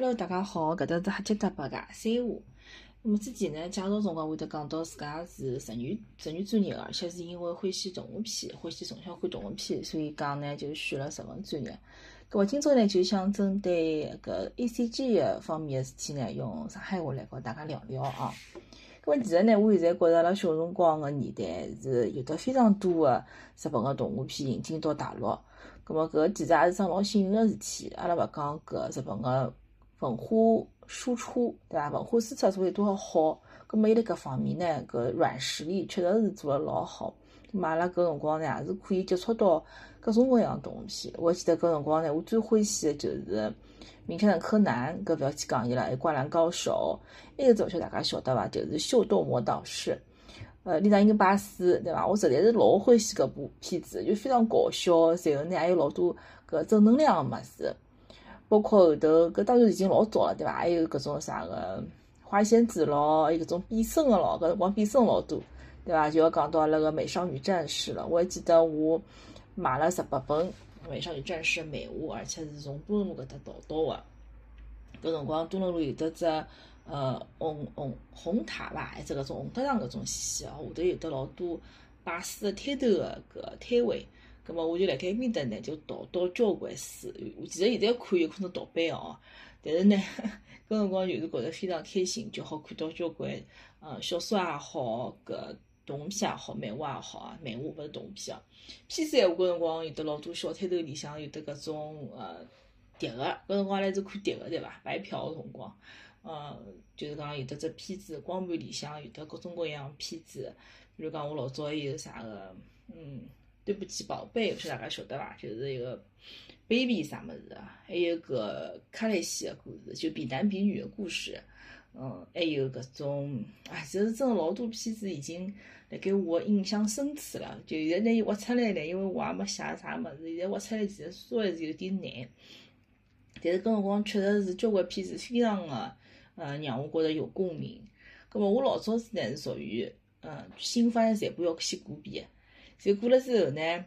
Hello，大家好，搿搭是瞎七搭八个三话。那么之前呢，介绍辰光会得讲到自家是日语日语专业个，而且是因为欢喜动画片，欢喜从小看动画片，所以讲呢就选了日文专业。搿么今朝呢就想针对搿 A C G 个方面个事体呢，用上海话来和大家聊聊啊。搿么其实呢，我现在觉着辣小辰光个年代是有得非常多个日本个动画片引进到大陆。搿么搿其实也是桩老幸运个事体。阿拉勿讲搿日本个文化输出，对伐？文化输出做有多少好？葛末伊辣搿方面呢，搿软实力确实是做得老好。葛末阿拉搿辰光呢，也是可以接触到各种各样东西。我记得搿辰光呢，我最欢喜个就是《名侦探柯南》，搿勿要去讲伊了，还有《灌篮高手》，埃个只晓得大家晓得伐？就是《秀逗魔导士》，呃，里向英巴斯，对伐？我实在是老欢喜搿部片子，就非常搞笑，随后呢还有老多搿正能量个物事。包括后头，搿当然已经老早了，对伐？还有搿种啥个花仙子咯，还有搿种变身个咯，搿辰光变身老多，对伐？就要讲到那个美少女战士了。我还记得我买了十八本美少女战士的漫画，而且是从多伦路搿搭淘到个。搿辰光多伦路有得只呃红红红塔伐，还是搿种红塔上搿种线哦，下头有得老多摆书摊头个搿摊位。咁么我就辣盖埃面搭呢，就淘到交关书。其实现在看有可能盗版哦，但是呢，搿 辰光就是觉着非常开心，就好看到交关呃小说也好，搿动画片也好，漫画也好啊，漫画勿是动画片哦。片子闲话搿辰光有得老多小摊头里向有得搿种呃碟个，搿辰光阿拉是看碟个对伐？白嫖个辰光，呃，就是讲有得只片子光盘里向有得各种各样片子，比如讲我老早还有啥个，嗯。对不起，宝贝，勿晓大家晓得伐？就是一个 baby 啥物事啊，还有个卡莱西个故事，就比男比女个故事。嗯，还有搿种，哎，其实真个老多片子已经辣盖我印象深处了。就现在拿伊挖出来呢，因为我也没写啥物事，现在挖出来其实稍微是有点难。但是搿辰光确实是交关片子非常个，呃，让我觉着有共鸣。葛末我老早子呢是属于，嗯，新番全部要先过遍。就过了之后呢，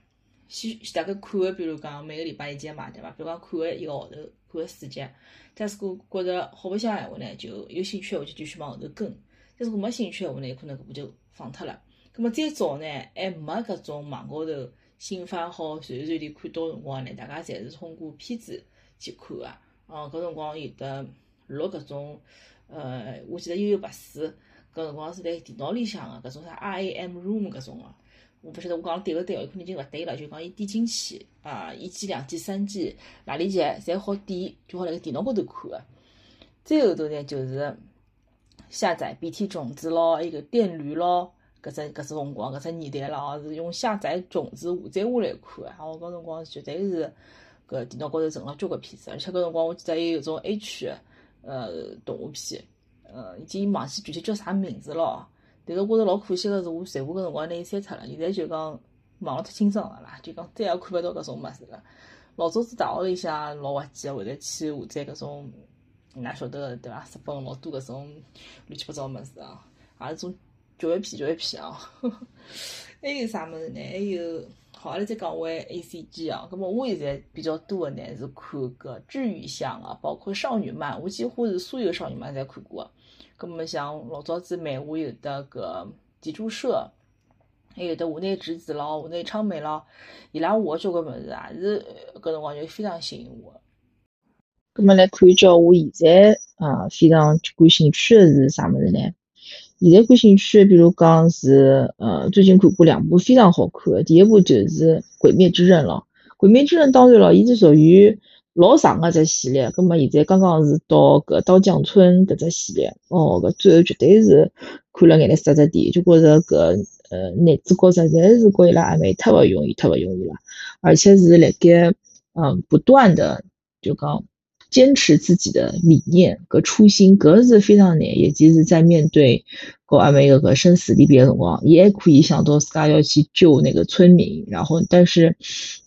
先大概看个，比如讲每个礼拜一集嘛，对伐？比如讲看个一个号头，看个四集。假使果觉着好白相闲话呢，就有兴趣闲话就继续往后头跟。但是果没兴趣闲话呢，有可能搿部就放脱了。葛末再早呢，还没搿种网高头新番好随时随地看到辰光呢，大家侪是通过片子去看个。哦，搿辰光有的录搿种，呃，我记得悠悠白书，搿辰光是辣电脑里向个搿种啥 RAM room 搿种个。我勿晓得我讲对勿对哦，有可能已经勿对了。就讲伊点进去啊，一季、两季、三季，哪里集侪好点，就好辣盖电脑高头看个。再后头呢，就是下载 BT 种子咯，还有电驴咯，搿只搿只辰光搿只年代了哦，是用下载种子下载下来看个。我搿辰光绝对是搿电脑高头存了交关片子，而且搿辰光我记得还有种 H 呃动画片，呃，已经忘记具体叫啥名字了。但是我觉着老可惜个是，我全部搿辰光拿伊删脱了。现在就讲忘了太清爽了啦，就讲再也看勿到搿种物事了。老早子大学里向老滑稽个，会得去下载搿种，㑚晓得个对伐？日本老多搿种乱七八糟物事啊，也是种教育片、教育片啊。还有啥物事呢？还有，好，阿拉再讲回 A C G 啊。葛末我现在比较多的呢是看搿治愈向个，包括少女漫，我几乎是所有少女漫侪看过个。么像老早子漫画有得个集注社，还有得华内直子咯、华内昌美咯，伊拉画交关物事也是搿辰光就非常吸引我。咁么来看一叫我现在啊非常感兴趣的是啥物事呢？现在感兴趣，比如讲是呃最近看过两部非常好看的，第一部就是《鬼灭之刃》了，《鬼灭之刃》当然了，伊是属于。老长个只系列，葛末现在刚刚是到搿刀匠村搿只系列，哦，搿最后绝对是看了眼泪湿着地，就觉着搿呃男主角实在是跟伊拉暧昧忒勿容易，忒勿容易了，而且是辣盖嗯不断的就讲坚持自己的理念和初心，格子非常难，也其是在面对和暧昧个生死离别的辰光，也可以想到自家要去救那个村民，然后但是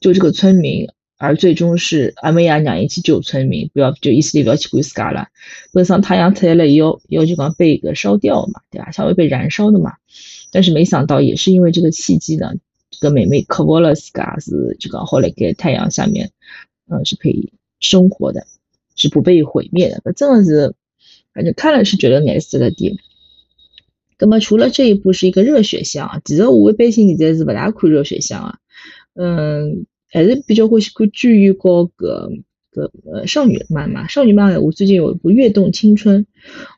救这个村民。而最终是阿妹亚让伊去救村民，不要就意思里不要去管自家了。本上太阳出来了以后，要就讲被一个烧掉嘛，对吧？稍微被燃烧的嘛。但是没想到，也是因为这个契机呢，这个妹妹克服了自家是就刚好来给太阳下面，嗯，是可以生活的。是不被毁灭的。搿真的是，反正看了是觉得难死了点。那么除了这一部是一个热血向，其实我一般性现在是不大看热血向啊，嗯，还是比较欢喜看剧与高个个呃少女漫嘛。少女漫我最近有一部《跃动青春》，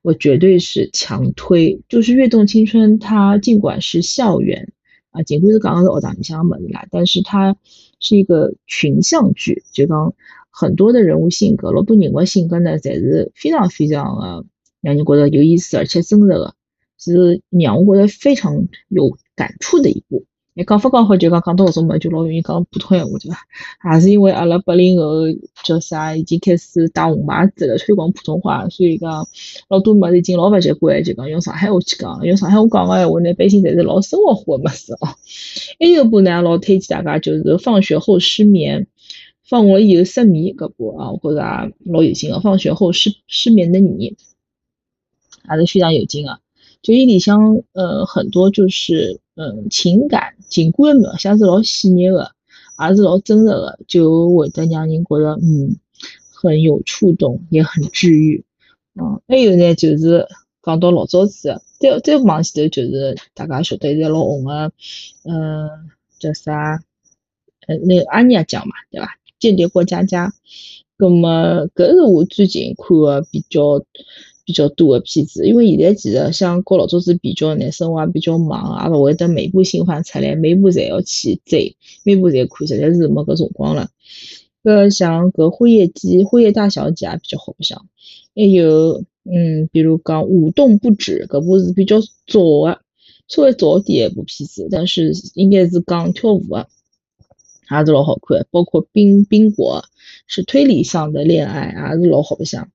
我绝对是强推。就是《跃动青春》，它尽管是校园啊，尽管是讲的是学堂里向的物事啦，但是它是一个群像剧，就讲很多的人物性格，老多人物性格呢，侪是非常非常的让人觉得有意思而且真实的。是让我觉得非常有感触的一部。你讲法讲好就讲讲到搿种嘛，就老容易讲普通闲话，对伐？还是因为阿拉八零后叫啥，已经开始打红牌子了，推广普通话，所以讲老多么已经老勿习惯，就讲用上海话去讲。用上海话讲个闲话呢，百姓侪是老生活化的物事哦。还有一部呢，老推荐大家就是《放学后失眠》，放学以后失眠搿部啊，我觉着也老有劲个。放学后失失眠的你，还是非常有劲个。就伊里向，呃，很多就是，嗯，情感情感描写是老细腻的，也是老真实的，就会得让人觉得，嗯，很有触动，也很治愈。嗯，还有呢，就是讲到老早子，再再往前头，就是大家晓得现在老红的，嗯，叫啥？呃，那个阿尼亚奖嘛，对吧？间谍过家家。那么，搿是我最近看个比较。比较多的片子，因为现在其实像跟老早子比较呢，生活也比较忙，也勿会得每部新番出来，每部侪要去追，每部侪看，实在是没搿辰光了。搿像搿《辉夜姬》《辉夜大小姐》也比较好相，还有嗯，比如讲《舞动不止》，搿部是比较早的，稍微早点一部片子，但是应该是讲跳舞的，还是老好看。包括《冰冰果》是推理向的恋爱，还是老好相。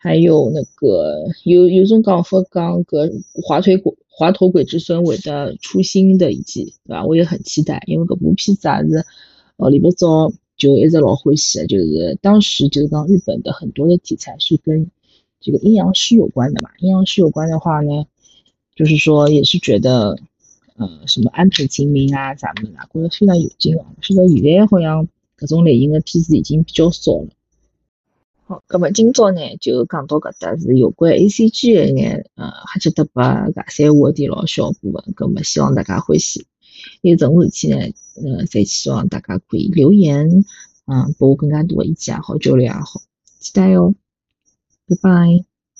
还有那个有有种讲法讲个滑腿鬼滑头鬼之孙会的出新的一季，对吧？我也很期待，因为搿部片子也是哦里不早就一直老欢喜的，就是当时就是讲日本的很多的题材是跟这个阴阳师有关的嘛。阴阳师有关的话呢，就是说也是觉得呃什么安倍晴明啊啥么啊，觉得非常有劲啊。是说现在好像搿种类型的片子已经比较少了。好，咁么今朝呢就讲到搿搭，是有关 A C G 一眼呃哈欠搭八尬三话题老小部分，咁么希望大家欢喜。有任何事体呢，呃，再希望大家可以留言，嗯，拨我更加多的意见也好，交流也好，期待哟，拜拜。